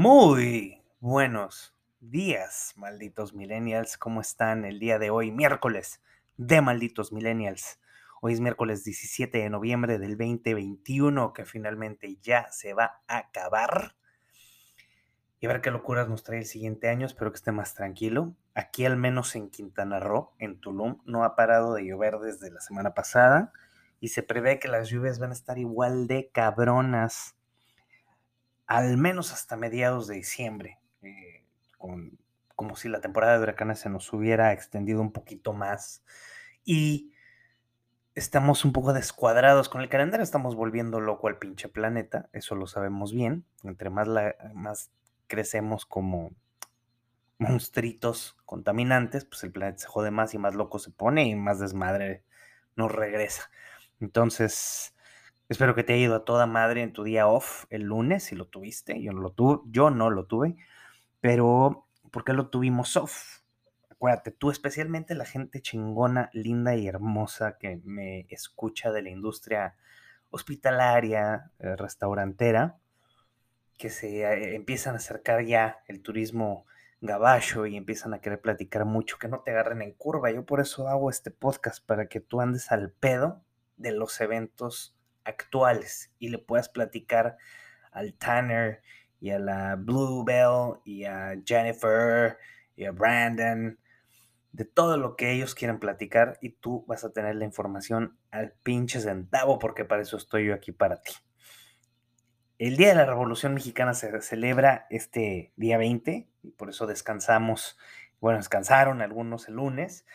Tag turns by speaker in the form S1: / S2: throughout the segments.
S1: Muy buenos días, malditos millennials. ¿Cómo están el día de hoy, miércoles de malditos millennials? Hoy es miércoles 17 de noviembre del 2021, que finalmente ya se va a acabar. Y a ver qué locuras nos trae el siguiente año. Espero que esté más tranquilo. Aquí, al menos en Quintana Roo, en Tulum, no ha parado de llover desde la semana pasada. Y se prevé que las lluvias van a estar igual de cabronas al menos hasta mediados de diciembre, eh, como si la temporada de huracanes se nos hubiera extendido un poquito más. Y estamos un poco descuadrados con el calendario, estamos volviendo loco al pinche planeta, eso lo sabemos bien. Entre más, más crecemos como monstruitos contaminantes, pues el planeta se jode más y más loco se pone y más desmadre nos regresa. Entonces, Espero que te haya ido a toda madre en tu día off el lunes, si lo tuviste. Yo no lo tuve, yo no lo tuve, pero ¿por qué lo tuvimos off? Acuérdate, tú especialmente la gente chingona, linda y hermosa que me escucha de la industria hospitalaria, eh, restaurantera, que se eh, empiezan a acercar ya el turismo gabacho y empiezan a querer platicar mucho, que no te agarren en curva. Yo por eso hago este podcast, para que tú andes al pedo de los eventos actuales y le puedas platicar al Tanner y a la Bluebell y a Jennifer y a Brandon de todo lo que ellos quieren platicar y tú vas a tener la información al pinche centavo porque para eso estoy yo aquí para ti. El Día de la Revolución Mexicana se celebra este día 20 y por eso descansamos, bueno, descansaron algunos el lunes,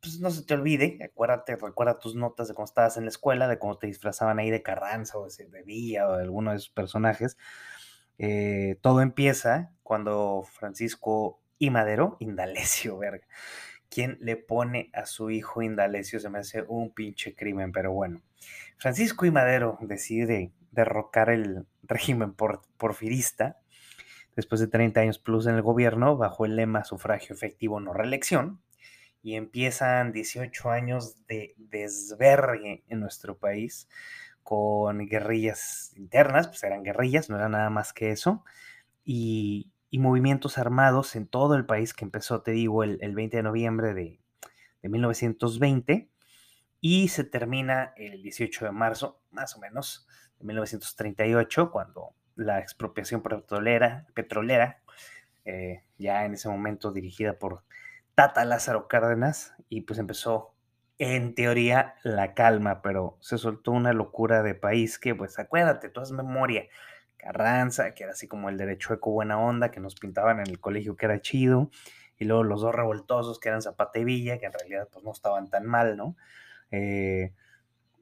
S1: pues no se te olvide, acuérdate, recuerda tus notas de cuando estabas en la escuela, de cuando te disfrazaban ahí de Carranza o de Villa o de alguno de esos personajes. Eh, todo empieza cuando Francisco y Madero, Indalecio, verga, quien le pone a su hijo Indalecio, se me hace un pinche crimen, pero bueno. Francisco y Madero decide derrocar el régimen porfirista después de 30 años plus en el gobierno, bajo el lema sufragio efectivo no reelección, y empiezan 18 años de desvergue en nuestro país con guerrillas internas, pues eran guerrillas, no era nada más que eso, y, movimientos armados en todo el país que empezó, te digo, el, 20 de noviembre de, 1920 y se termina el 18 de marzo, más o menos, de 1938, cuando la expropiación petrolera, petrolera eh, ya en ese momento dirigida por Tata Lázaro Cárdenas y pues empezó en teoría la calma, pero se soltó una locura de país que pues acuérdate, tú has memoria. Carranza, que era así como el derecho eco buena onda, que nos pintaban en el colegio que era chido, y luego los dos revoltosos que eran Zapata Villa, que en realidad pues no estaban tan mal, ¿no? Eh,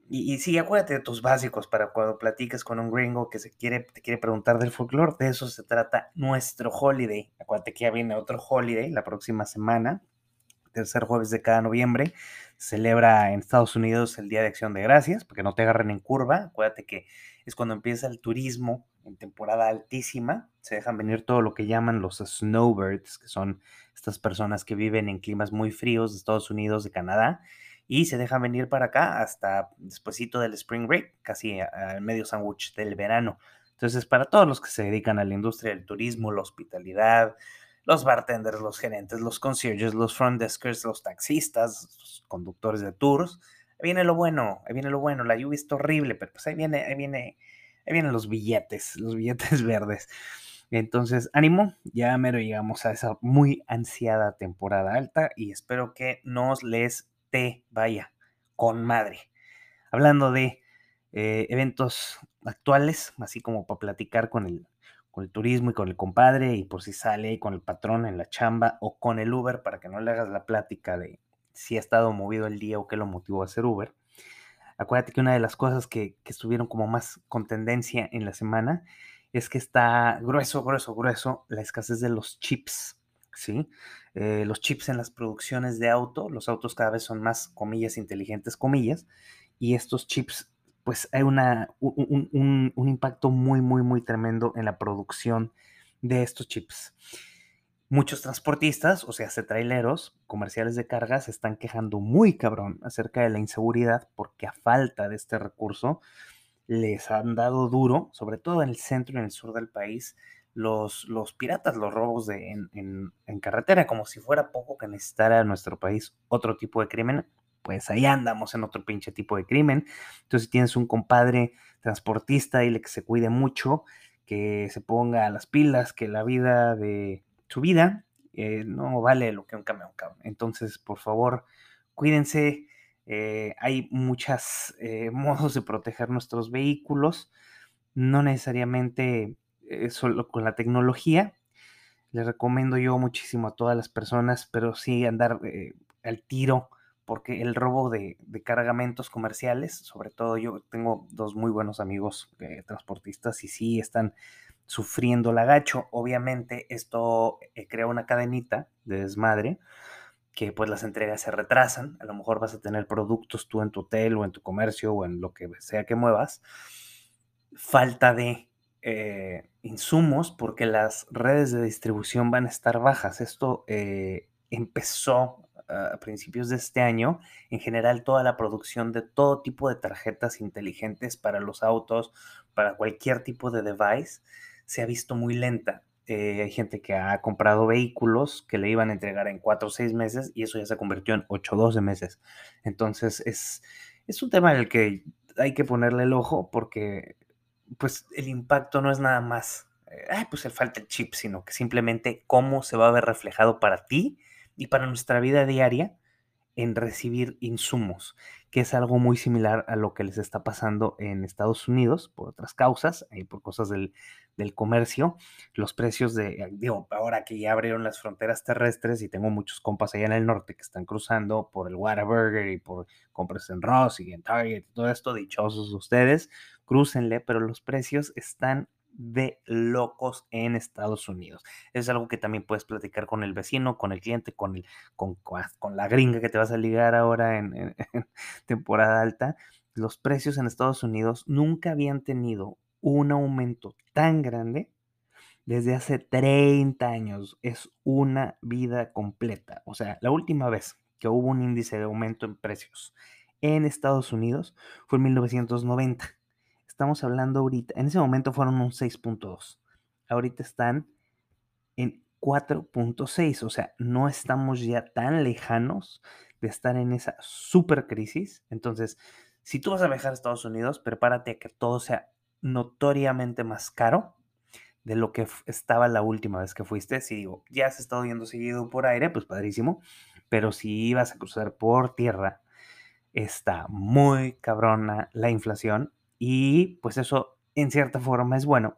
S1: y, sí, acuérdate de tus básicos para cuando platiques con un gringo que se quiere, te quiere preguntar del folclore. De eso se trata nuestro holiday. Acuérdate que ya viene otro holiday la próxima semana, tercer jueves de cada noviembre. celebra en Estados Unidos el Día de Acción de Gracias, para que no te agarren en curva. Acuérdate que es cuando empieza el turismo en temporada altísima. Se dejan venir todo lo que llaman los snowbirds, que son estas personas que viven en climas muy fríos de Estados Unidos, de Canadá y se dejan venir para acá hasta despuesito del spring break, casi al medio sándwich del verano. Entonces, para todos los que se dedican a la industria del turismo, la hospitalidad, los bartenders, los gerentes, los concierges, los front deskers, los taxistas, los conductores de tours, ahí viene lo bueno, ahí viene lo bueno. La lluvia está horrible, pero pues ahí viene, ahí viene, ahí vienen los billetes, los billetes verdes. Entonces, ánimo, ya mero llegamos a esa muy ansiada temporada alta y espero que nos les te vaya con madre. Hablando de eh, eventos actuales, así como para platicar con el, con el turismo y con el compadre, y por si sale con el patrón en la chamba o con el Uber, para que no le hagas la plática de si ha estado movido el día o qué lo motivó a hacer Uber. Acuérdate que una de las cosas que, que estuvieron como más con tendencia en la semana es que está grueso, grueso, grueso la escasez de los chips ¿sí? Eh, los chips en las producciones de auto, los autos cada vez son más, comillas, inteligentes, comillas, y estos chips, pues hay una, un, impacto muy, muy, muy tremendo en la producción de estos chips. Muchos transportistas, o sea, traileros comerciales de carga, se están quejando muy cabrón acerca de la inseguridad porque a falta de este recurso les han dado duro, sobre todo en el centro y en el sur del país, los, los piratas, los robos de, en, en, carretera, como si fuera poco que necesitara nuestro país otro tipo de crimen, pues ahí andamos en otro pinche tipo de crimen. Entonces, si tienes un compadre transportista, dile que se cuide mucho, que se ponga a las pilas, que la vida de su vida eh, no vale lo que un camión, cabrón. Entonces, por favor, cuídense. Eh, hay muchos eh, modos de proteger nuestros vehículos, no necesariamente eh, solo con la tecnología. Les recomiendo yo muchísimo a todas las personas, pero sí andar eh, al tiro, porque el robo de, cargamentos comerciales, sobre todo yo tengo dos muy buenos amigos eh, transportistas y sí están sufriendo la gacho. Obviamente esto crea una cadenita de desmadre que pues las entregas se retrasan. A lo mejor vas a tener productos tú en tu hotel o en tu comercio o en lo que sea que muevas. Falta de eh, insumos porque las redes de distribución van a estar bajas. Esto eh, empezó a principios de este año. En general, toda la producción de todo tipo de tarjetas inteligentes para los autos, para cualquier tipo de device, se ha visto muy lenta. Eh, hay gente que ha comprado vehículos que le iban a entregar en 4 o 6 meses y eso ya se convirtió en 8 o 12 meses. Entonces es, es un tema en el que hay que ponerle el ojo porque pues el impacto no es nada más, eh, pues el falta el chip, sino que simplemente cómo se va a ver reflejado para ti y para nuestra vida diaria en recibir insumos, que es algo muy similar a lo que les está pasando en Estados Unidos por otras causas, y por cosas del, del, comercio. Los precios de, digo, ahora que ya abrieron las fronteras terrestres y tengo muchos compas allá en el norte que están cruzando por el Whataburger y por compras en Ross y en Target todo esto, dichosos ustedes, crúcenle, pero los precios están de locos en Estados Unidos. Es algo que también puedes platicar con el vecino, con el cliente, con, el, con, la gringa que te vas a ligar ahora en, temporada alta. Los precios en Estados Unidos nunca habían tenido un aumento tan grande desde hace 30 años. Es una vida completa. O sea, la última vez que hubo un índice de aumento en precios en Estados Unidos fue en 1990 estamos hablando ahorita, en ese momento fueron un 6.2. Ahorita están en 4.6, o sea, no estamos ya tan lejanos de estar en esa super crisis. Entonces, si tú vas a viajar a Estados Unidos, prepárate a que todo sea notoriamente más caro de lo que estaba la última vez que fuiste. Si digo, ya has estado yendo seguido por aire, pues padrísimo, pero si ibas a cruzar por tierra, está muy cabrona la inflación y pues eso en cierta forma es bueno,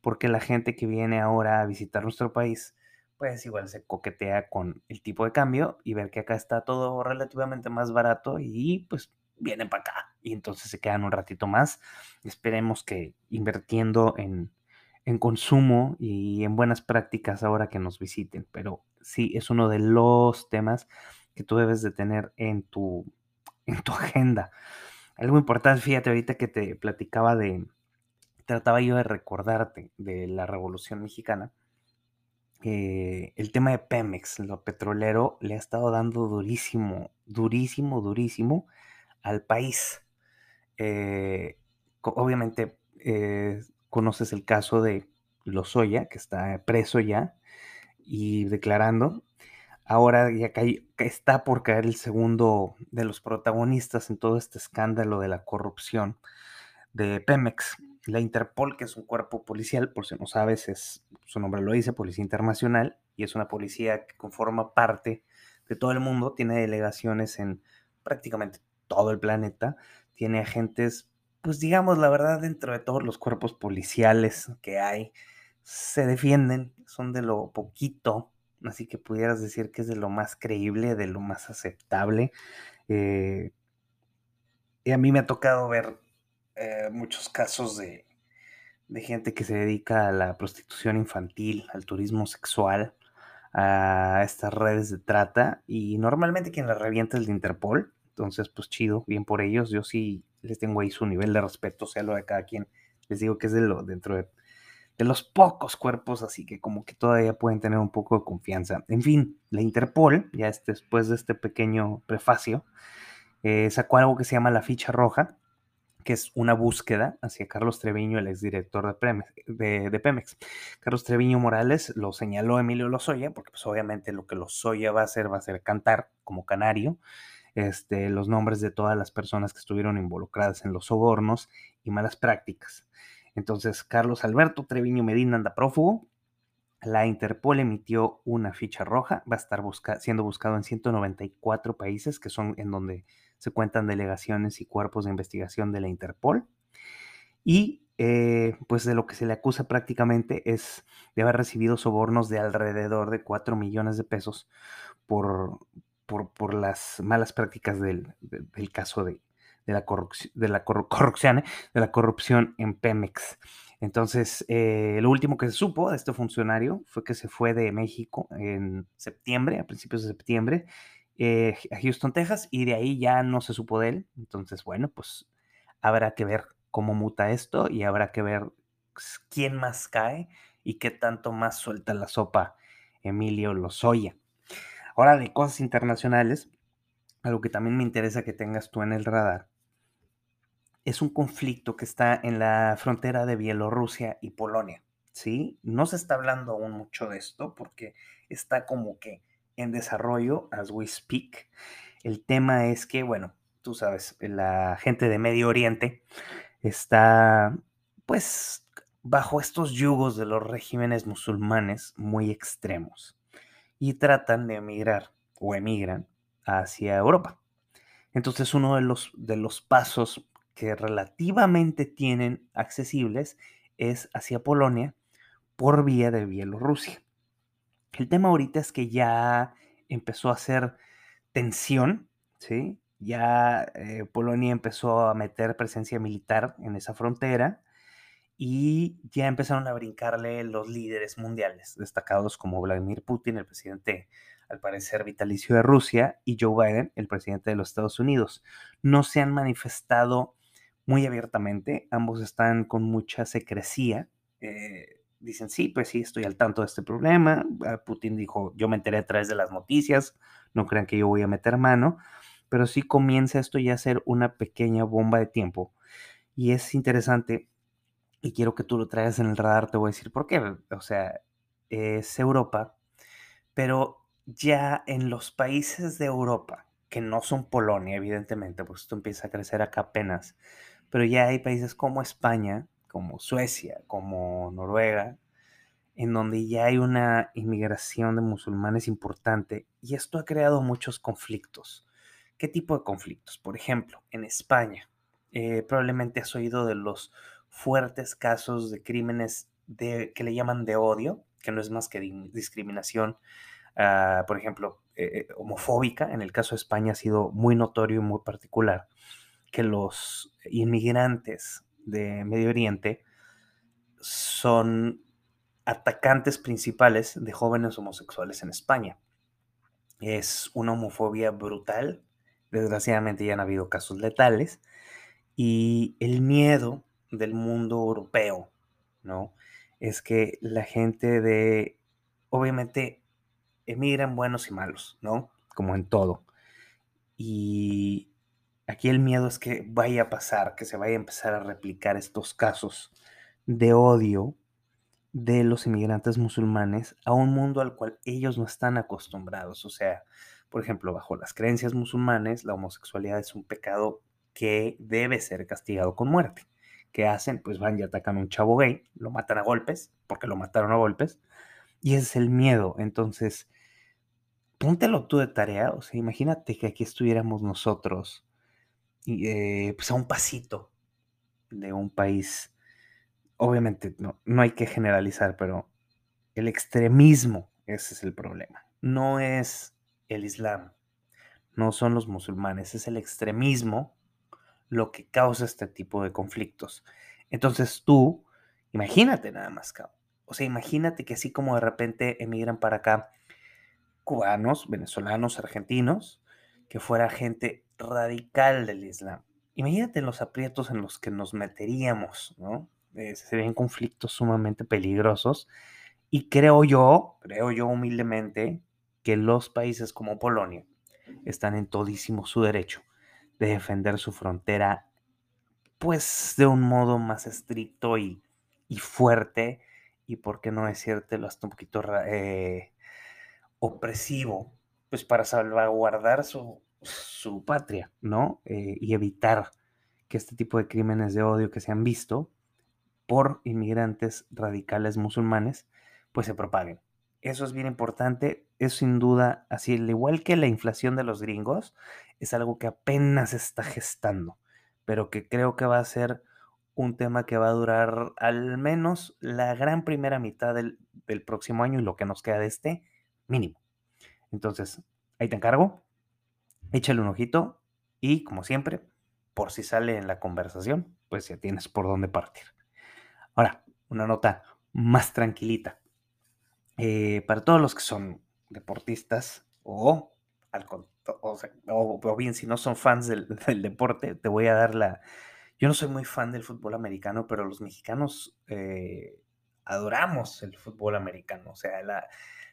S1: porque la gente que viene ahora a visitar nuestro país, pues igual se coquetea con el tipo de cambio y ver que acá está todo relativamente más barato y pues vienen para acá y entonces se quedan un ratito más. Esperemos que invirtiendo en, en consumo y en buenas prácticas ahora que nos visiten, pero sí es uno de los temas que tú debes de tener en tu, en tu agenda. Algo importante, fíjate, ahorita que te platicaba de, trataba yo de recordarte de la Revolución Mexicana, eh, el tema de Pemex, lo petrolero, le ha estado dando durísimo, durísimo, durísimo al país. Eh, obviamente eh, conoces el caso de Lozoya, que está preso ya y declarando, ahora ya está por caer el segundo de los protagonistas en todo este escándalo de la corrupción de Pemex. La Interpol, que es un cuerpo policial, por si no sabes, es, su nombre lo dice, Policía Internacional, y es una policía que conforma parte de todo el mundo, tiene delegaciones en prácticamente todo el planeta, tiene agentes, pues digamos la verdad, dentro de todos los cuerpos policiales que hay, se defienden, son de lo poquito así que pudieras decir que es de lo más creíble, de lo más aceptable. Eh, y a mí me ha tocado ver eh, muchos casos de, gente que se dedica a la prostitución infantil, al turismo sexual, a estas redes de trata y normalmente quien las revienta es el Interpol. Entonces, pues chido, bien por ellos. Yo sí les tengo ahí su nivel de respeto, sea lo de cada quien. Les digo que es de lo dentro de de los pocos cuerpos, así que como que todavía pueden tener un poco de confianza. En fin, la Interpol, ya después de este pequeño prefacio, eh, sacó algo que se llama la ficha roja, que es una búsqueda hacia Carlos Treviño, el exdirector de Pemex, de, Pemex. Carlos Treviño Morales lo señaló Emilio Lozoya, porque pues obviamente lo que Lozoya va a hacer va a ser cantar como canario este, los nombres de todas las personas que estuvieron involucradas en los sobornos y malas prácticas. Entonces, Carlos Alberto Treviño Medina anda prófugo. La Interpol emitió una ficha roja, va a estar siendo buscado en 194 países, que son en donde se cuentan delegaciones y cuerpos de investigación de la Interpol. Y eh, pues de lo que se le acusa prácticamente es de haber recibido sobornos de alrededor de 4 millones de pesos por, por, las malas prácticas del, caso de, la, corrupción, de, la corrupción, ¿eh? de la corrupción en Pemex. Entonces, eh, lo último que se supo de este funcionario fue que se fue de México en septiembre, a principios de septiembre, eh, a Houston, Texas, y de ahí ya no se supo de él. Entonces, bueno, pues habrá que ver cómo muta esto y habrá que ver quién más cae y qué tanto más suelta la sopa Emilio Lozoya. Ahora, de cosas internacionales, algo que también me interesa que tengas tú en el radar, es un conflicto que está en la frontera de Bielorrusia y Polonia. ¿sí? No se está hablando aún mucho de esto porque está como que en desarrollo as we speak. El tema es que, bueno, tú sabes, la gente de Medio Oriente está pues bajo estos yugos de los regímenes musulmanes muy extremos y tratan de emigrar o emigran hacia Europa. Entonces uno de los, de los pasos que relativamente tienen accesibles es hacia Polonia por vía de Bielorrusia. El tema ahorita es que ya empezó a hacer tensión, ¿sí? Ya eh, Polonia empezó a meter presencia militar en esa frontera y ya empezaron a brincarle los líderes mundiales, destacados como Vladimir Putin, el presidente al parecer vitalicio de Rusia, y Joe Biden, el presidente de los Estados Unidos. No se han manifestado muy abiertamente, ambos están con mucha secrecía. Eh, dicen, sí, pues sí, estoy al tanto de este problema. Ah, Putin dijo, yo me enteré a través de las noticias, no crean que yo voy a meter mano, pero sí comienza esto ya a ser una pequeña bomba de tiempo. Y es interesante y quiero que tú lo traigas en el radar, te voy a decir por qué. O sea, es Europa, pero ya en los países de Europa, que no son Polonia, evidentemente, pues esto empieza a crecer acá apenas, pero ya hay países como España, como Suecia, como Noruega, en donde ya hay una inmigración de musulmanes importante y esto ha creado muchos conflictos. ¿Qué tipo de conflictos? Por ejemplo, en España, eh, probablemente has oído de los fuertes casos de crímenes de, que le llaman de odio, que no es más que discriminación, ah, por ejemplo, eh, eh, homofóbica. En el caso de España ha sido muy notorio y muy particular que los inmigrantes de Medio Oriente son atacantes principales de jóvenes homosexuales en España. Es una homofobia brutal. Desgraciadamente ya han habido casos letales. Y el miedo del mundo europeo, ¿no? Es que la gente de, obviamente, emigran buenos y malos, ¿no? Como en todo. Y aquí el miedo es que vaya a pasar, que se vaya a empezar a replicar estos casos de odio de los inmigrantes musulmanes a un mundo al cual ellos no están acostumbrados. O sea, por ejemplo, bajo las creencias musulmanes, la homosexualidad es un pecado que debe ser castigado con muerte. ¿qué hacen? Pues van y atacan a un chavo gay, lo matan a golpes, porque lo mataron a golpes, y ese es el miedo. Entonces, póntelo tú de tarea, o sea, imagínate que aquí estuviéramos nosotros, eh, pues a un pasito de un país, obviamente no, no hay que generalizar, pero el extremismo, ese es el problema. No es el Islam, no son los musulmanes, es el extremismo lo que causa este tipo de conflictos. Entonces tú, imagínate nada más, O sea, imagínate que así como de repente emigran para acá cubanos, venezolanos, argentinos, que fuera gente radical del Islam. Imagínate los aprietos en los que nos meteríamos, ¿no? Eh, serían conflictos sumamente peligrosos. Y creo yo, creo yo humildemente, que los países como Polonia están en todísimo su derecho de defender su frontera pues de un modo más estricto y, fuerte y por qué no decírtelo hasta un poquito eh, opresivo, pues para salvaguardar su, su patria, ¿no? Eh, y evitar que este tipo de crímenes de odio que se han visto por inmigrantes radicales musulmanes, pues se propaguen. Eso es bien importante, es sin duda así, al igual que la inflación de los gringos, es algo que apenas está gestando, pero que creo que va a ser un tema que va a durar al menos la gran primera mitad del, del próximo año y lo que nos queda de este mínimo. Entonces, ahí te encargo, échale un ojito y como siempre, por si sale en la conversación, pues ya tienes por dónde partir. Ahora, una nota más tranquilita. Eh, para todos los que son deportistas o, al, o, bien si no son fans del, deporte, te voy a dar la... Yo no soy muy fan del fútbol americano, pero los mexicanos eh, adoramos el fútbol americano. O sea, la,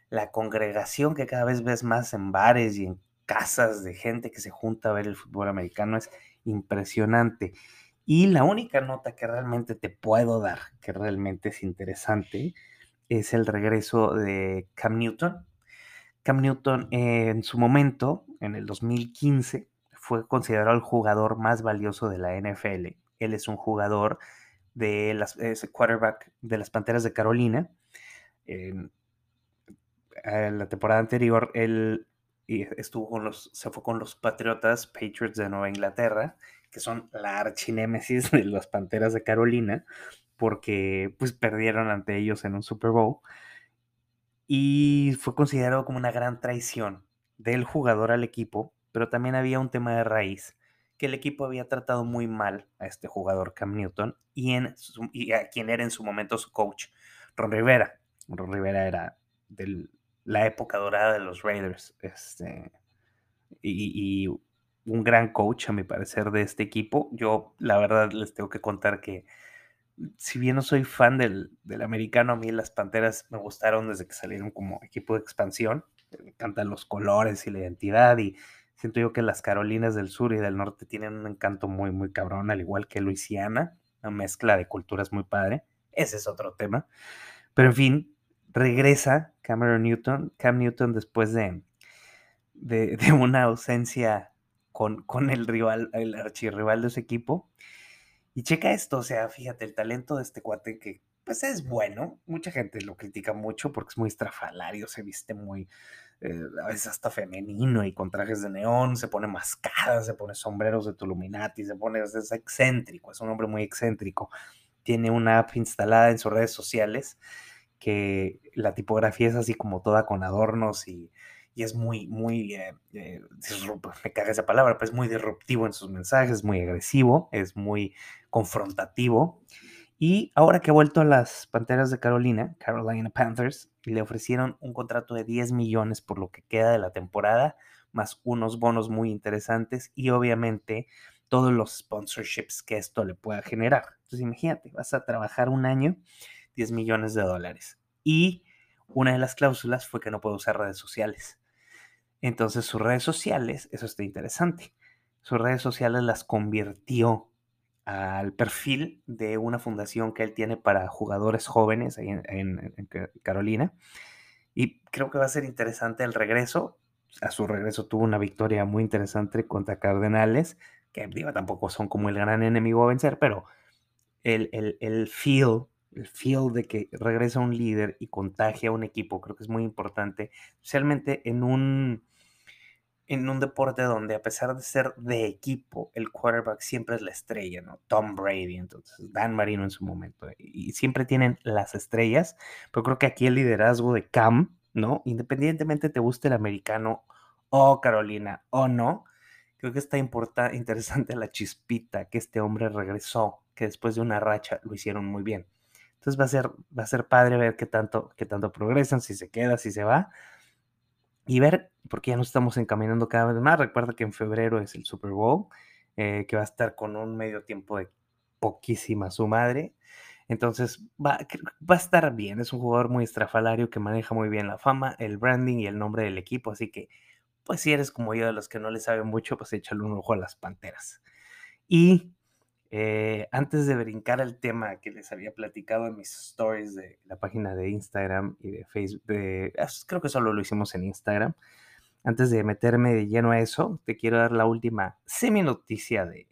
S1: la congregación que cada vez ves más en bares y en casas de gente que se junta a ver el fútbol americano es impresionante. Y la única nota que realmente te puedo dar, que realmente es interesante, es el regreso de Cam Newton. Cam Newton en su momento, en el 2015, fue considerado el jugador más valioso de la NFL. Él es un jugador de las, quarterback de las Panteras de Carolina. En, la temporada anterior, él estuvo con los, se fue con los Patriotas Patriots de Nueva Inglaterra, que son la archinémesis de las Panteras de Carolina, porque pues perdieron ante ellos en un Super Bowl. Y fue considerado como una gran traición del jugador al equipo, pero también había un tema de raíz, que el equipo había tratado muy mal a este jugador Cam Newton y, en y a quien era en su momento su coach, Ron Rivera. Ron Rivera era de la época dorada de los Raiders. Este, y, un gran coach, a mi parecer, de este equipo. Yo, la verdad, les tengo que contar que si bien no soy fan del, americano, a mí las Panteras me gustaron desde que salieron como equipo de expansión. Me encantan los colores y la identidad y siento yo que las Carolinas del Sur y del Norte tienen un encanto muy, muy cabrón, al igual que Luisiana, una mezcla de culturas muy padre. Ese es otro tema. Pero en fin, regresa Cameron Newton, Cam Newton después de, de, una ausencia con, con el rival, el archirrival de su equipo y checa esto, o sea, fíjate, el talento de este cuate que pues es bueno. Mucha gente lo critica mucho porque es muy estrafalario, se viste muy, eh, a veces hasta femenino y con trajes de neón, se pone mascadas, se pone sombreros de Tuluminati, se pone, es excéntrico, es un hombre muy excéntrico. Tiene una app instalada en sus redes sociales que la tipografía es así como toda con adornos y y es muy, muy, eh, eh, me caga esa palabra, pero es muy disruptivo en sus mensajes, es muy agresivo, es muy confrontativo. Y ahora que ha vuelto a las Panteras de Carolina, Carolina Panthers, le ofrecieron un contrato de 10 millones por lo que queda de la temporada, más unos bonos muy interesantes y obviamente todos los sponsorships que esto le pueda generar. Entonces imagínate, vas a trabajar un año, 10 millones de dólares. Y una de las cláusulas fue que no puedo usar redes sociales. Entonces sus redes sociales, eso está interesante, sus redes sociales las convirtió al perfil de una fundación que él tiene para jugadores jóvenes en, Carolina. Y creo que va a ser interesante el regreso. A su regreso tuvo una victoria muy interesante contra Cardenales, que digo, tampoco son como el gran enemigo a vencer, pero el, el, el feel el feel de que regresa un líder y contagia a un equipo, creo que es muy importante, especialmente en un, en un deporte donde a pesar de ser de equipo, el quarterback siempre es la estrella, ¿no? Tom Brady, entonces, Dan Marino en su momento, y siempre tienen las estrellas, pero creo que aquí el liderazgo de Cam, ¿no? Independientemente te guste el americano o Carolina o no, creo que está interesante la chispita que este hombre regresó, que después de una racha lo hicieron muy bien. Entonces va a ser, va a ser padre ver qué tanto, qué tanto progresan, si se queda, si se va. Y ver, porque ya nos estamos encaminando cada vez más. Recuerda que en febrero es el Super Bowl, eh, que va a estar con un medio tiempo de poquísima su madre. Entonces va, va, a estar bien. Es un jugador muy estrafalario que maneja muy bien la fama, el branding y el nombre del equipo. Así que, pues si eres como yo de los que no le saben mucho, pues échale un ojo a las panteras. Y Eh, antes de brincar al tema que les había platicado en mis stories de la página de Instagram y de Facebook, de, ah, creo que solo lo hicimos en Instagram. Antes de meterme de lleno a eso, te quiero dar la última semi noticia de,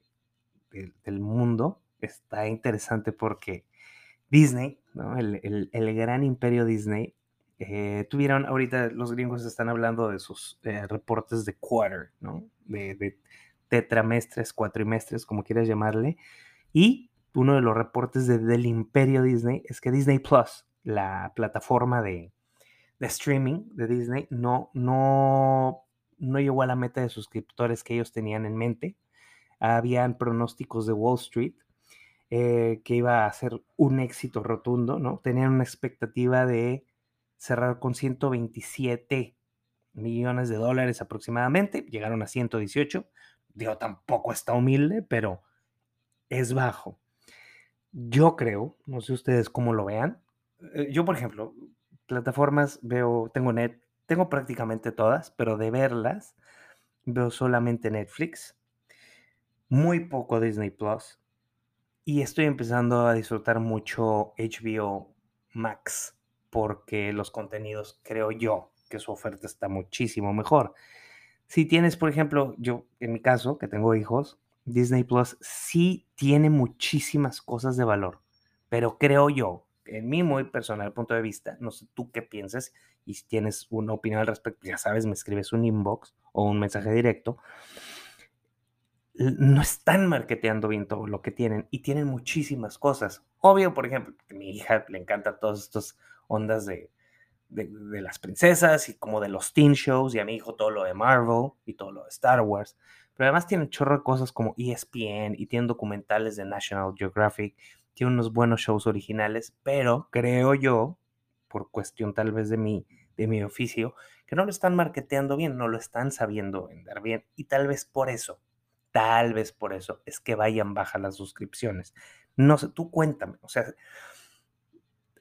S1: del mundo. Está interesante porque Disney, ¿no? el, el, gran imperio Disney, eh, tuvieron, ahorita los gringos están hablando de sus eh, reportes de quarter, ¿no? de, de tetramestres, cuatrimestres, como quieras llamarle. Y uno de los reportes del imperio Disney es que Disney Plus, la plataforma de, streaming de Disney, no, no, no llegó a la meta de suscriptores que ellos tenían en mente. Habían pronósticos de Wall Street eh, que iba a ser un éxito rotundo, ¿no? Tenían una expectativa de cerrar con 127 millones de dólares aproximadamente, llegaron a 118, Digo, tampoco está humilde, pero es bajo. Yo creo, no sé ustedes cómo lo vean. Eh, yo, por ejemplo, plataformas veo, tengo net, tengo prácticamente todas, pero de verlas veo solamente Netflix, muy poco Disney Plus y estoy empezando a disfrutar mucho HBO Max porque los contenidos creo yo que su oferta está muchísimo mejor. Si tienes, por ejemplo, yo en mi caso, que tengo hijos, Disney Plus sí tiene muchísimas cosas de valor, pero creo yo, en mi muy personal punto de vista, no sé tú qué piensas y si tienes una opinión al respecto, ya sabes, me escribes un inbox o un mensaje directo. No están marketeando bien todo lo que tienen y tienen muchísimas cosas. Obvio, por ejemplo, a mi hija le encanta todas estas ondas de de, las princesas y como de los teen shows y a mi hijo todo lo de Marvel y todo lo de Star Wars. Pero además tiene chorro de cosas como ESPN y tiene documentales de National Geographic, tiene unos buenos shows originales, pero creo yo, por cuestión tal vez de mi, de mi oficio, que no lo están marketeando bien, no lo están sabiendo vender bien y tal vez por eso, tal vez por eso es que vayan bajas las suscripciones. No sé, tú cuéntame, o sea,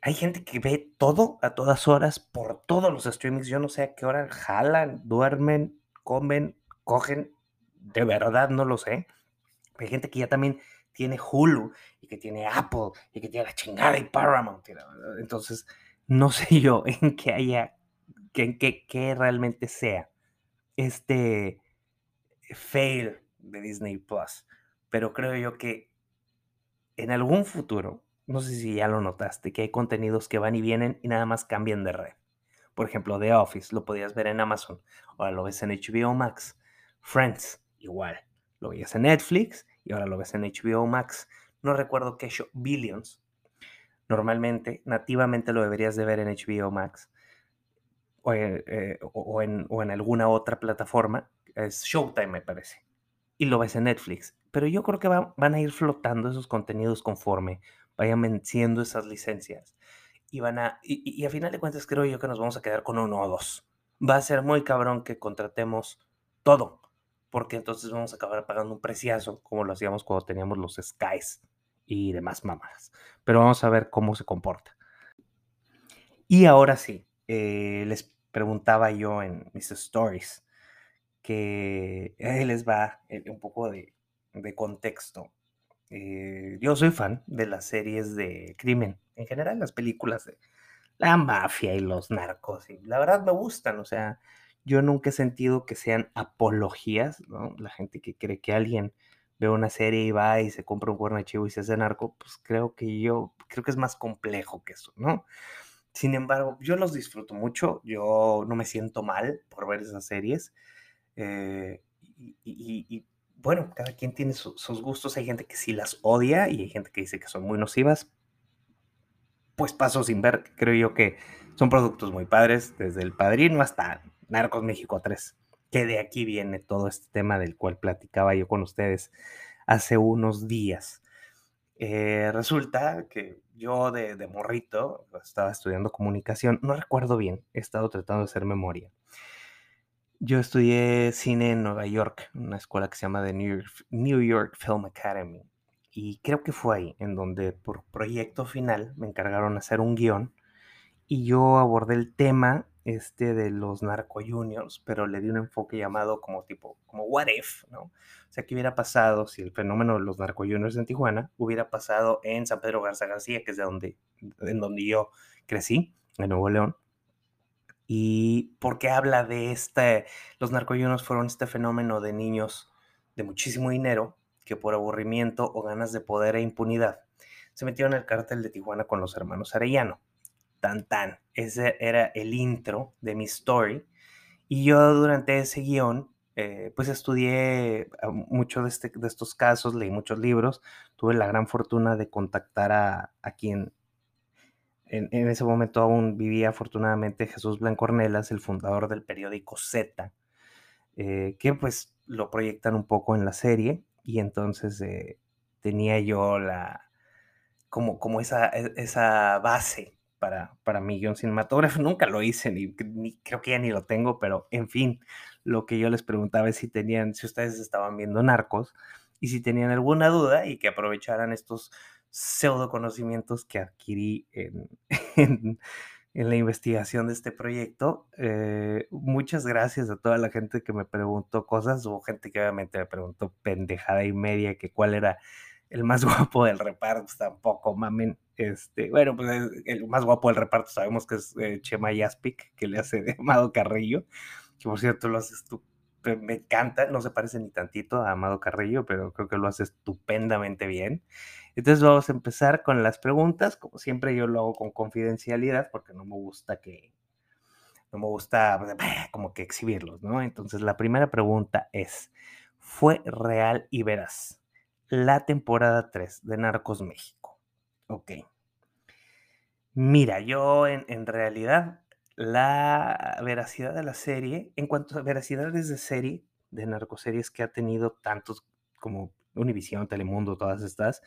S1: hay gente que ve todo a todas horas por todos los streamings. Yo no sé a qué hora jalan, duermen, comen, cogen. De verdad no lo sé. Hay gente que ya también tiene Hulu y que tiene Apple y que tiene la chingada y Paramount. Entonces, no sé yo en qué haya, en qué, realmente sea este fail de Disney Plus. Pero creo yo que en algún futuro no sé si ya lo notaste, que hay contenidos que van y vienen y nada más cambian de red. Por ejemplo, The Office lo podías ver en Amazon, ahora lo ves en HBO Max. Friends, igual, lo veías en Netflix y ahora lo ves en HBO Max. No recuerdo qué show, Billions. Normalmente, nativamente lo deberías de ver en HBO Max o en, eh, en alguna otra plataforma. Es Showtime, me parece. Y lo ves en Netflix. Pero yo creo que van a ir flotando esos contenidos conforme vayan venciendo esas licencias. Y van a, y, a final de cuentas creo yo que nos vamos a quedar con uno o dos. Va a ser muy cabrón que contratemos todo, porque entonces vamos a acabar pagando un preciazo, como lo hacíamos cuando teníamos los Skies y demás mamadas. Pero vamos a ver cómo se comporta. Y ahora sí, eh, les preguntaba yo en mis stories que les va eh, un poco de contexto eh, yo soy fan de las series de crimen, en general las películas de la mafia y los narcos, y la verdad me gustan, o sea, yo nunca he sentido que sean apologías, ¿no? La gente que cree que alguien ve una serie y va y se compra un cuerno de chivo y se hace narco, pues creo que yo, creo que es más complejo que eso, ¿no? Sin embargo, yo los disfruto mucho, yo no me siento mal por ver esas series. Eh, y, bueno, cada quien tiene sus gustos. Hay gente que sí las odia y hay gente que dice que son muy nocivas. Pues paso sin ver, creo yo que son productos muy padres, desde El Padrino hasta Narcos México 3, que de aquí viene todo este tema del cual platicaba yo con ustedes hace unos días. Eh, resulta que yo de, de morrito estaba estudiando comunicación, no recuerdo bien, he estado tratando de hacer memoria. Yo estudié cine en Nueva York, una escuela que se llama The New York, Film Academy. Y creo que fue ahí en donde por proyecto final me encargaron hacer un guion y yo abordé el tema este de los narco juniors, pero le di un enfoque llamado como tipo, como what if, ¿no? O sea, ¿qué hubiera pasado si el fenómeno de los narco juniors en Tijuana hubiera pasado en San Pedro Garza García, que es de donde, en donde yo crecí, en Nuevo León? Y porque habla de este, los narco juniors fueron este fenómeno de niños de muchísimo dinero que por aburrimiento o ganas de poder e impunidad se metieron en el cártel de Tijuana con los hermanos Arellano. Tan tan. Ese era el intro de mi story. Y yo durante ese guion, eh, pues estudié ah, mucho de, este, de, estos casos, leí muchos libros, tuve la gran fortuna de contactar a, a quien en, ese momento aún vivía afortunadamente Jesús Blancornelas, el fundador del periódico Z, eh, que pues lo proyectan un poco en la serie y entonces eh, tenía yo la, como, como esa, e, esa base para, para mi guion cinematógrafo. Nunca lo hice, ni, ni, creo que ya ni lo tengo, pero en fin, lo que yo les preguntaba es si tenían, si ustedes estaban viendo Narcos y si tenían alguna duda y que aprovecharan estos pseudo conocimientos que adquirí en, en, en la investigación de este proyecto. Eh, muchas gracias a toda la gente que me preguntó cosas, hubo gente que obviamente me preguntó pendejada y media que cuál era el más guapo del reparto, pues, tampoco mamen. Este, bueno, pues el más guapo del reparto sabemos que es eh, Chema Yaspic, que le hace de Amado Carrillo, que por cierto lo haces tú, me encanta, no se parece ni tantito a Amado Carrillo, pero creo que lo hace estupendamente bien. Entonces vamos a empezar con las preguntas, como siempre yo lo hago con confidencialidad, porque no me gusta que, no me gusta pues, como que exhibirlos, ¿no? Entonces la primera pregunta es, ¿fue real y veraz? la temporada 3 de Narcos México. Ok. Mira, yo en, realidad la veracidad de la serie, en cuanto a veracidades de serie, de narcoseries que ha tenido tantos como Univisión, Telemundo, todas estas,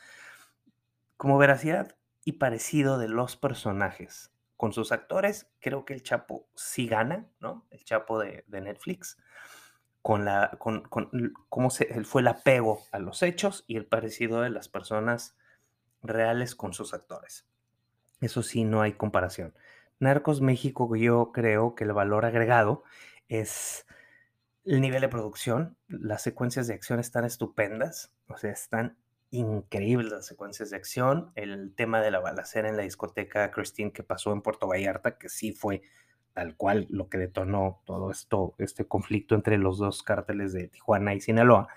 S1: como veracidad y parecido de los personajes con sus actores, creo que el Chapo sí gana, ¿no? El Chapo de, Netflix con, la, con, con cómo se, fue el apego a los hechos y el parecido de las personas reales con sus actores. Eso sí, no hay comparación. Narcos México, yo creo que el valor agregado es el nivel de producción. Las secuencias de acción están estupendas, o sea, están increíbles las secuencias de acción. El tema de la balacera en la discoteca Christine que pasó en Puerto Vallarta, que sí fue tal cual lo que detonó todo esto, este conflicto entre los dos cárteles de Tijuana y Sinaloa,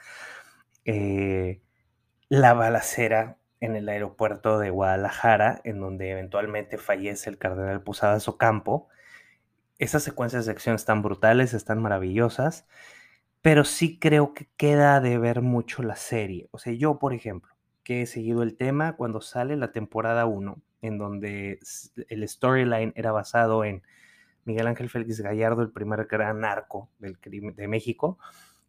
S1: eh, la balacera en el aeropuerto de Guadalajara, en donde eventualmente fallece el cardenal Posadas Ocampo. Esas secuencias de acción están brutales, están maravillosas, pero sí creo que queda de ver mucho la serie. O sea, yo, por ejemplo, que he seguido el tema cuando sale la temporada 1, en donde el storyline era basado en Miguel Ángel Félix Gallardo, el primer gran narco del crimen de México,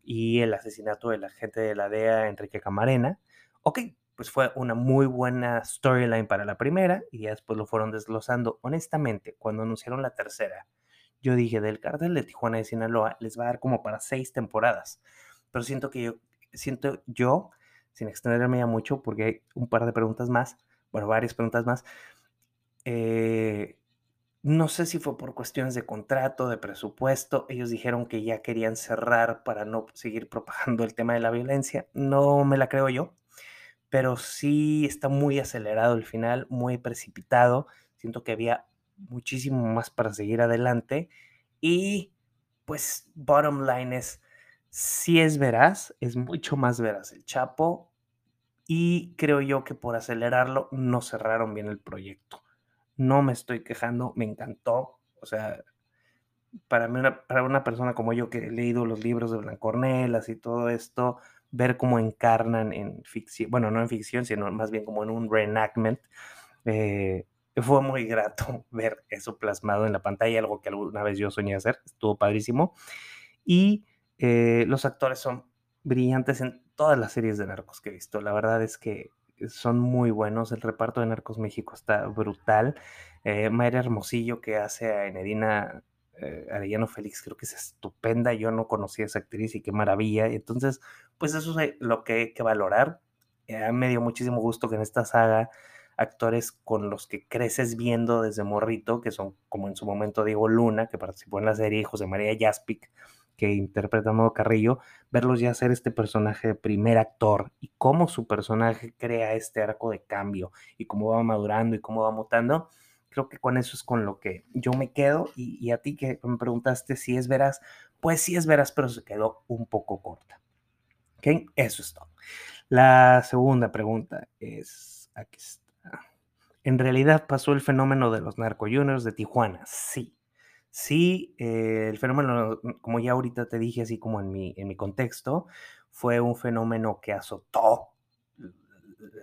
S1: y el asesinato del agente de la DEA, Enrique Camarena. Ok, pues fue una muy buena storyline para la primera y ya después lo fueron desglosando. Honestamente, cuando anunciaron la tercera, yo dije, del cartel de Tijuana de Sinaloa les va a dar como para seis temporadas. Pero siento que yo, siento yo, sin extenderme ya mucho, porque hay un par de preguntas más, bueno, varias preguntas más, eh, no sé si fue por cuestiones de contrato, de presupuesto. Ellos dijeron que ya querían cerrar para no seguir propagando el tema de la violencia. No me la creo yo, pero sí está muy acelerado el final, muy precipitado. Siento que había muchísimo más para seguir adelante. Y pues, bottom line es, si es veraz, es mucho más veraz el Chapo. Y creo yo que por acelerarlo no cerraron bien el proyecto no me estoy quejando, me encantó. O sea, para mí, una, para una persona como yo que he leído los libros de Blancornelas y todo esto, ver cómo encarnan en ficción, bueno, no en ficción, sino más bien como en un reenactment, eh, fue muy grato ver eso plasmado en la pantalla, algo que alguna vez yo soñé hacer, estuvo padrísimo. Y eh, los actores son brillantes en todas las series de narcos que he visto. La verdad es que son muy buenos. El reparto de Narcos México está brutal. Eh, Mayra Hermosillo, que hace a Enedina eh, Arellano Félix, creo que es estupenda. Yo no conocía a esa actriz y qué maravilla. Entonces, pues eso es lo que hay que valorar. Eh, me dio muchísimo gusto que en esta saga actores con los que creces viendo desde morrito, que son como en su momento Diego Luna, que participó en la serie, y José María Jaspic, que interpreta a Modo Carrillo, verlos ya ser este personaje de primer actor y cómo su personaje crea este arco de cambio y cómo va madurando y cómo va mutando, creo que con eso es con lo que yo me quedo y, y a ti que me preguntaste si es veraz, pues sí es veraz, pero se quedó un poco corta. ¿Ok? Eso es todo. La segunda pregunta es, aquí está. ¿En realidad pasó el fenómeno de los narco juniors de Tijuana? Sí. Sí, eh, el fenómeno, como ya ahorita te dije, así como en mi, en mi contexto, fue un fenómeno que azotó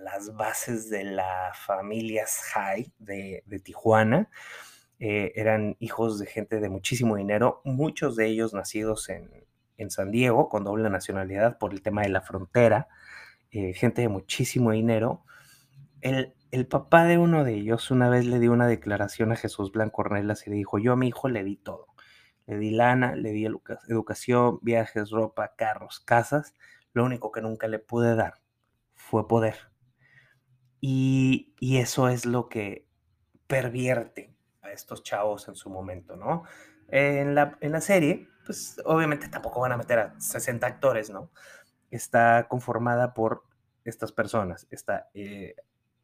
S1: las bases de las familias high de, de Tijuana. Eh, eran hijos de gente de muchísimo dinero, muchos de ellos nacidos en, en San Diego con doble nacionalidad por el tema de la frontera. Eh, gente de muchísimo dinero. El, el, papá de uno de ellos una vez le dio una declaración a Jesús Blanco Ornelas y le dijo, yo a mi hijo le di todo. Le di lana, le di educación, viajes, ropa, carros, casas. Lo único que nunca le pude dar fue poder. Y, y eso es lo que pervierte a estos chavos en su momento, ¿no? En la, en la serie, pues obviamente tampoco van a meter a 60 actores, ¿no? está conformada por estas personas. Está eh,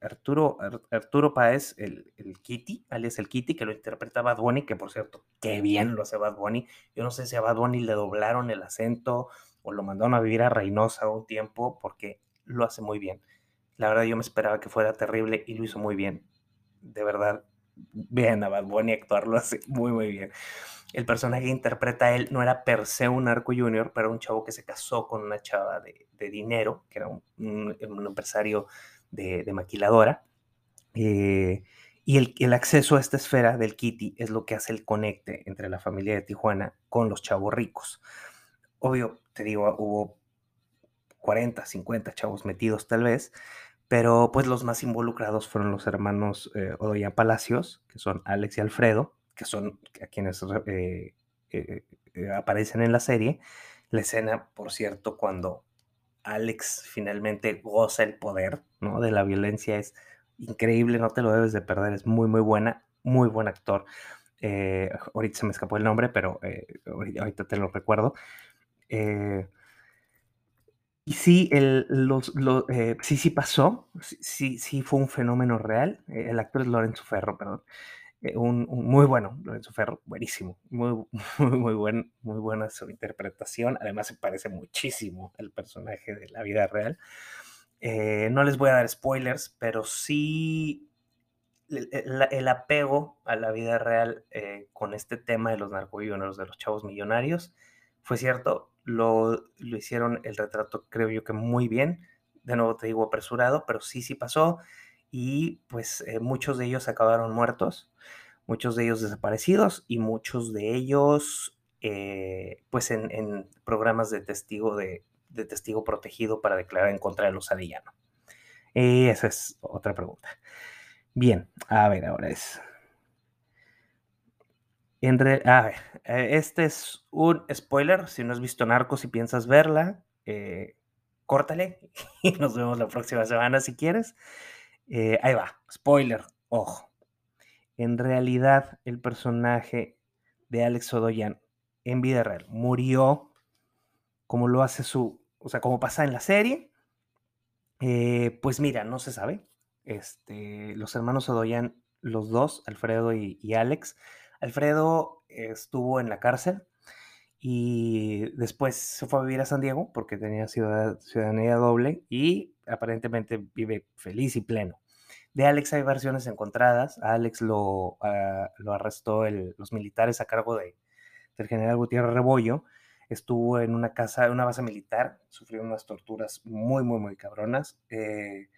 S1: Arturo, Arturo Páez, el, el, Kitty, alias el Kitty, que lo interpreta Bad Bunny, que por cierto, qué bien lo hace Bad Bunny. Yo no sé si a Bad Bunny le doblaron el acento o lo mandaron a vivir a Reynosa un tiempo, porque lo hace muy bien. La verdad, yo me esperaba que fuera terrible y lo hizo muy bien. De verdad, vean a Bad Bunny actuar, lo hace muy, muy bien el personaje que interpreta él no era per se un narco junior, pero un chavo que se casó con una chava de, dinero, que era un, empresario de, maquiladora. Eh, y el, acceso a esta esfera del Kitty es lo que hace el conecte entre la familia de Tijuana con los chavos ricos. Obvio, te digo, hubo 40, 50 chavos metidos tal vez, pero pues los más involucrados fueron los hermanos eh, Palacios, que son Alex y Alfredo, que son a quienes eh, eh, aparecen en la serie. La escena, por cierto, cuando Alex finalmente goza el poder ¿no? de la violencia es increíble, no te lo debes de perder, es muy, muy buena, muy buen actor. ahorita se me escapó el nombre, pero ahorita te lo recuerdo. y sí, los, sí, sí pasó, sí, sí fue un fenómeno real. El actor es Lorenzo Ferro, perdón. Eh, un, muy bueno, Lorenzo Ferro, buenísimo, muy, muy, muy, buen, muy buena su interpretación, además se parece muchísimo al personaje de la vida real. Eh, no les voy a dar spoilers, pero sí el, apego a la vida real eh, con este tema de los narcovilloneros, de los chavos millonarios, fue cierto, lo, lo hicieron el retrato creo yo que muy bien, de nuevo te digo apresurado, pero sí, sí pasó y pues eh, muchos de ellos acabaron muertos, muchos de ellos desaparecidos y muchos de ellos eh, pues en, programas de testigo, de, testigo protegido para declarar en contra de los Arellano. esa es otra pregunta. Bien, a ver, ahora es... En a ver, eh, este es un spoiler. Si no has visto Narcos y piensas verla, córtale y nos vemos la próxima semana si quieres. Eh, ahí va, spoiler, ojo. En realidad, el personaje de Alex Odoyan en vida real murió como lo hace su, o sea, como pasa en la serie. Eh, pues mira, no se sabe. Este, los hermanos Odoyan, los dos, Alfredo y, y Alex. Alfredo estuvo en la cárcel y después se fue a vivir a San Diego porque tenía ciudadanía doble y aparentemente vive feliz y pleno. De Alex hay versiones encontradas. A Alex lo, ah, lo arrestó los militares a cargo de, del general Gutiérrez Rebollo. Estuvo en una casa, una base militar, sufrió unas torturas muy, muy, muy cabronas. Eh,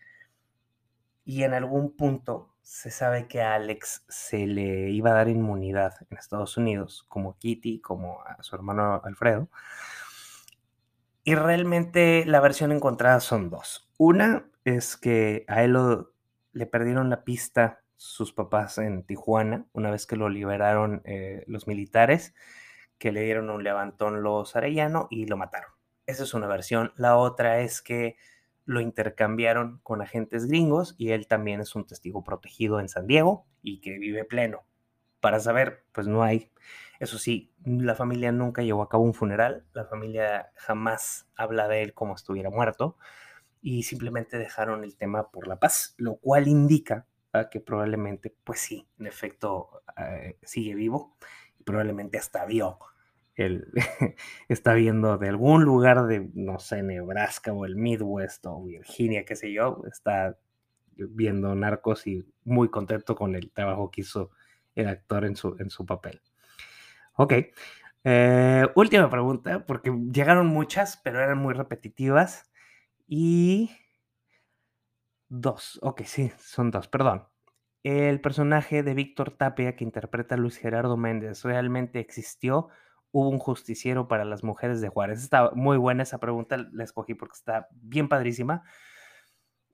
S1: y en algún punto se sabe que a Alex se le iba a dar inmunidad en Estados Unidos, como a Kitty, como a su hermano Alfredo. Y realmente la versión encontrada son dos. Una es que a él le perdieron la pista sus papás en Tijuana, una vez que lo liberaron eh, los militares, que le dieron un levantón los Arellano y lo mataron. Esa es una versión. La otra es que lo intercambiaron con agentes gringos y él también es un testigo protegido en San Diego y que vive pleno. Para saber, pues no hay. Eso sí, la familia nunca llevó a cabo un funeral, la familia jamás habla de él como estuviera muerto y simplemente dejaron el tema por la paz, lo cual indica que probablemente, pues sí, en efecto, eh, sigue vivo probablemente hasta vio él está viendo de algún lugar de, no sé, Nebraska o el Midwest o Virginia, qué sé yo, está viendo narcos y muy contento con el trabajo que hizo el actor en su, en su papel. Ok. Eh, última pregunta, porque llegaron muchas, pero eran muy repetitivas. Y... Dos. Ok, sí, son dos, perdón. ¿El personaje de Víctor Tapia que interpreta a Luis Gerardo Méndez realmente existió? hubo un justiciero para las mujeres de Juárez? Está muy buena esa pregunta, la escogí porque está bien padrísima.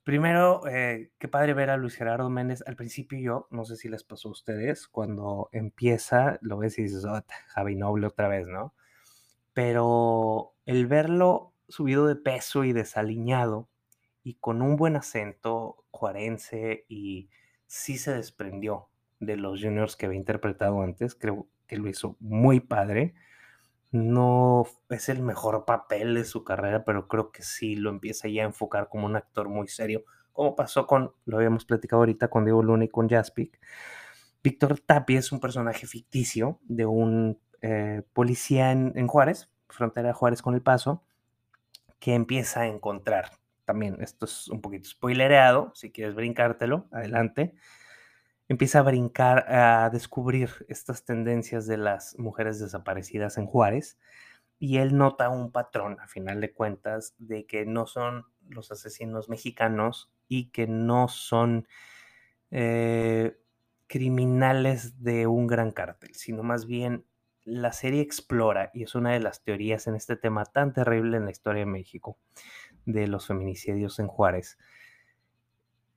S1: Primero, eh, qué padre ver a Luis Gerardo Méndez. Al principio yo, no sé si les pasó a ustedes, cuando empieza, lo ves y dices, oh, Javi Noble otra vez, ¿no? Pero el verlo subido de peso y desaliñado y con un buen acento juarense y sí se desprendió de los juniors que había interpretado antes, creo que lo hizo muy padre. No es el mejor papel de su carrera, pero creo que sí lo empieza ya a enfocar como un actor muy serio, como pasó con, lo habíamos platicado ahorita con Diego Luna y con Jaspic. Víctor Tapia es un personaje ficticio de un eh, policía en, Juárez, frontera de Juárez con El Paso, que empieza a encontrar, también esto es un poquito spoilereado, si quieres brincártelo, adelante, empieza a brincar, a descubrir estas tendencias de las mujeres desaparecidas en Juárez y él nota un patrón, a final de cuentas, de que no son los asesinos mexicanos y que no son eh, criminales de un gran cártel, sino más bien la serie explora, y es una de las teorías en este tema tan terrible en la historia de México, de los feminicidios en Juárez,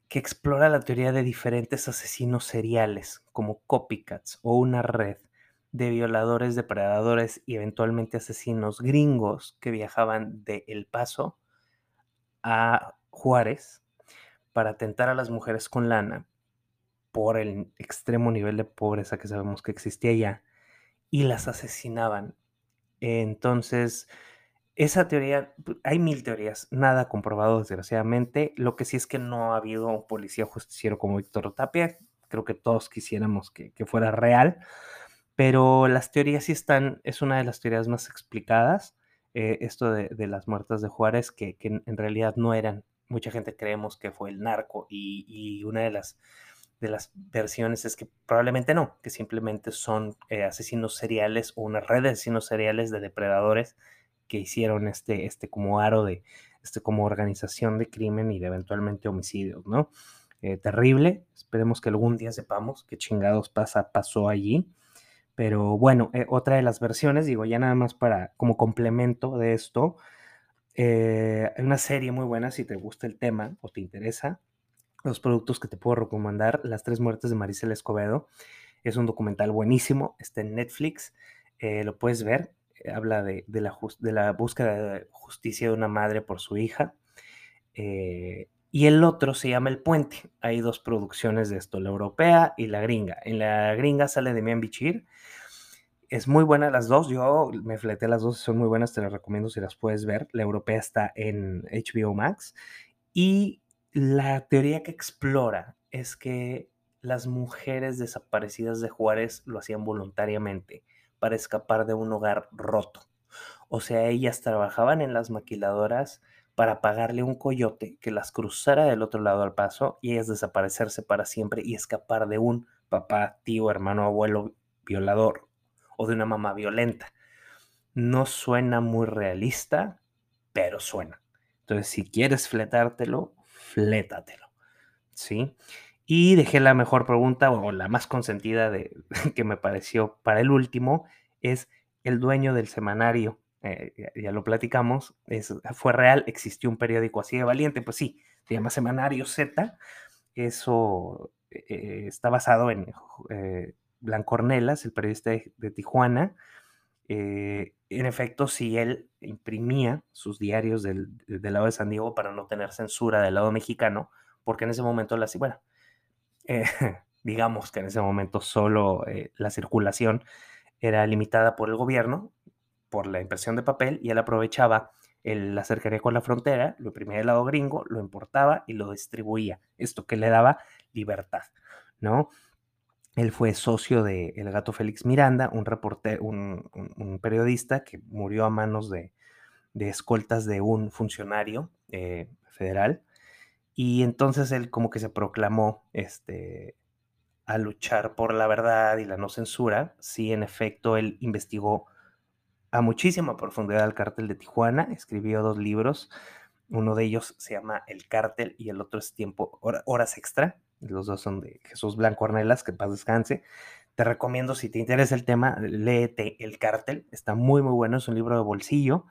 S1: que explora la teoría de diferentes asesinos seriales, como copycats o una red de violadores, depredadores y eventualmente asesinos gringos que viajaban de El Paso a Juárez para atentar a las mujeres con lana por el extremo nivel de pobreza que sabemos que existía allá y las asesinaban. Entonces, esa teoría, hay mil teorías, nada comprobado desgraciadamente. Lo que sí es que no ha habido un policía justiciero como Víctor Tapia. Creo que todos quisiéramos que, fuera real, pero las teorías sí están, es una de las teorías más explicadas. Eh, esto de, las muertas de Juárez, que, en realidad no eran, mucha gente creemos que fue el narco y, una de las, de las versiones es que probablemente no, que simplemente son eh, asesinos seriales o una red de asesinos seriales de depredadores que hicieron este, este como aro de, este como organización de crimen y de eventualmente homicidios, ¿no? Eh, terrible, esperemos que algún día sepamos qué chingados pasa, pasó allí. Pero bueno, eh, otra de las versiones, digo, ya nada más para como complemento de esto, hay una serie muy buena si te gusta el tema o te interesa. Los productos que te puedo recomendar, Las tres muertes de Maricela Escobedo. Es un documental buenísimo, está en Netflix, lo puedes ver. Eh, habla de, la de, la búsqueda de justicia de una madre por su hija. Eh, y el otro se llama El Puente. Hay dos producciones de esto, la europea y la gringa. En la gringa sale de Mian Bichir. Es muy buena las dos. Yo me fleté las dos, son muy buenas, te las recomiendo si las puedes ver. La europea está en HBO Max. Y la teoría que explora es que las mujeres desaparecidas de Juárez lo hacían voluntariamente para escapar de un hogar roto. O sea, ellas trabajaban en las maquiladoras para pagarle un coyote que las cruzara del otro lado al paso y ellas desaparecerse para siempre y escapar de un papá, tío, hermano, abuelo violador o de una mamá violenta. No suena muy realista, pero suena. Entonces, si quieres fletártelo, flétatelo. ¿Sí? Y dejé la mejor pregunta o la más consentida de, que me pareció para el último, es el dueño del semanario. Eh, ya, lo platicamos, es, fue real, existió un periódico así de valiente, pues sí, se llama Semanario Z. Eso eh, está basado en eh, Blancornelas, el periodista de, Tijuana. En efecto, si él imprimía sus diarios del, del, lado de San Diego para no tener censura del lado mexicano, porque en ese momento la, bueno, eh, digamos que en ese momento solo eh, la circulación era limitada por el gobierno, por la impresión de papel, y él aprovechaba la cercanía con la frontera, lo imprimía del lado gringo, lo importaba y lo distribuía. Esto que le daba libertad, ¿no? Él fue socio de El Gato Félix Miranda, un, reporte, un, periodista que murió a manos de, escoltas de un funcionario eh, federal. Y entonces él como que se proclamó este, a luchar por la verdad y la no censura. Sí, en efecto, él investigó a muchísima profundidad el cártel de Tijuana, escribió dos libros. Uno de ellos se llama El cártel y el otro es Tiempo, Horas Extra. Los dos son de Jesús Blanco Ornelas, que paz descanse. Te recomiendo, si te interesa el tema, léete El Cártel. Está muy, muy bueno. Es un libro de bolsillo.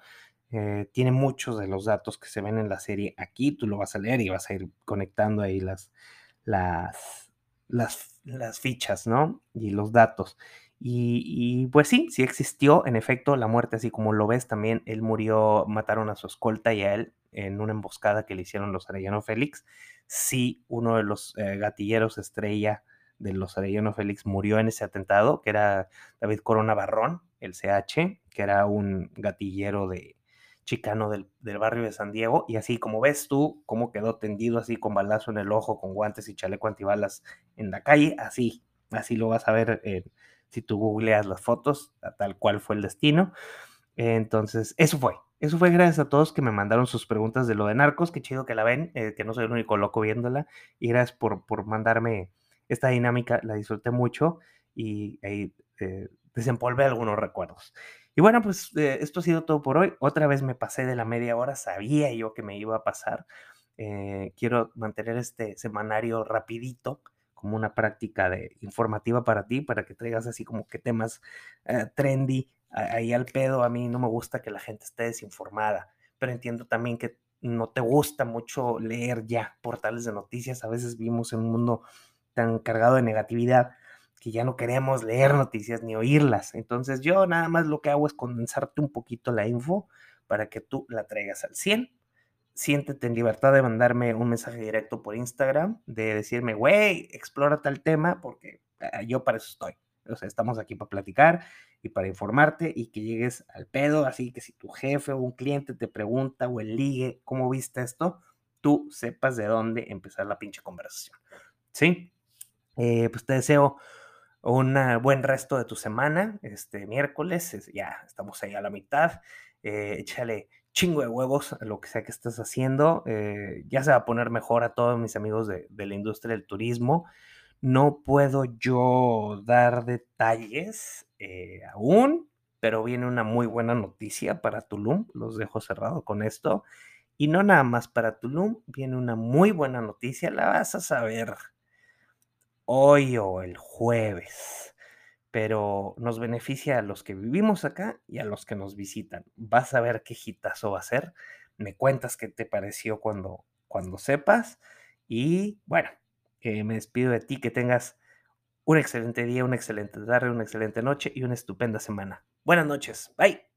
S1: Eh, tiene muchos de los datos que se ven en la serie aquí. Tú lo vas a leer y vas a ir conectando ahí las, las, las, las fichas, ¿no? Y los datos. Y, y, pues sí, sí existió, en efecto, la muerte, así como lo ves también, él murió, mataron a su escolta y a él en una emboscada que le hicieron los Arellano Félix sí uno de los eh, gatilleros estrella de los Arellano Félix murió en ese atentado, que era David Corona Barrón, el CH, que era un gatillero de chicano del, barrio de San Diego, y así como ves tú, cómo quedó tendido así con balazo en el ojo, con guantes y chaleco antibalas en la calle, así, así lo vas a ver si tú googleas las fotos, tal cual fue el destino. Entonces, eso fue, eso fue gracias a todos que me mandaron sus preguntas de lo de narcos. Qué chido que la ven, eh, que no soy el único loco viéndola. Y gracias por, por mandarme esta dinámica. La disfruté mucho y ahí eh, algunos recuerdos. Y bueno, pues eh, esto ha sido todo por hoy. Otra vez me pasé de la media hora. Sabía yo que me iba a pasar. quiero mantener este semanario rapidito como una práctica de informativa para ti, para que traigas así como que temas trendy ahí al pedo, a mí no me gusta que la gente esté desinformada, pero entiendo también que no te gusta mucho leer ya portales de noticias, a veces vivimos en un mundo tan cargado de negatividad que ya no queremos leer noticias ni oírlas. Entonces yo nada más lo que hago es condensarte un poquito la info para que tú la traigas al 100. Siéntete en libertad de mandarme un mensaje directo por Instagram, de decirme, güey, explora tal tema, porque ah, yo para eso estoy. O sea, estamos aquí para platicar y para informarte y que llegues al pedo. Así que si tu jefe o un cliente te pregunta o el ligue, ¿cómo viste esto? Tú sepas de dónde empezar la pinche conversación. ¿Sí? Eh, pues te deseo un buen resto de tu semana. Este miércoles, ya estamos ahí a la mitad. Eh, échale chingo de huevos a lo que sea que estés haciendo. Eh, ya se va a poner mejor a todos mis amigos de, de la industria del turismo. No puedo yo dar detalles eh, aún, pero viene una muy buena noticia para Tulum. Los dejo cerrado con esto. Y no nada más para Tulum, viene una muy buena noticia. La vas a saber hoy o el jueves. Pero nos beneficia a los que vivimos acá y a los que nos visitan. Vas a ver qué hitazo va a ser. Me cuentas qué te pareció cuando, cuando sepas. Y bueno, me despido de ti, que tengas un excelente día, una excelente tarde, una excelente noche y una estupenda semana. Buenas noches, bye.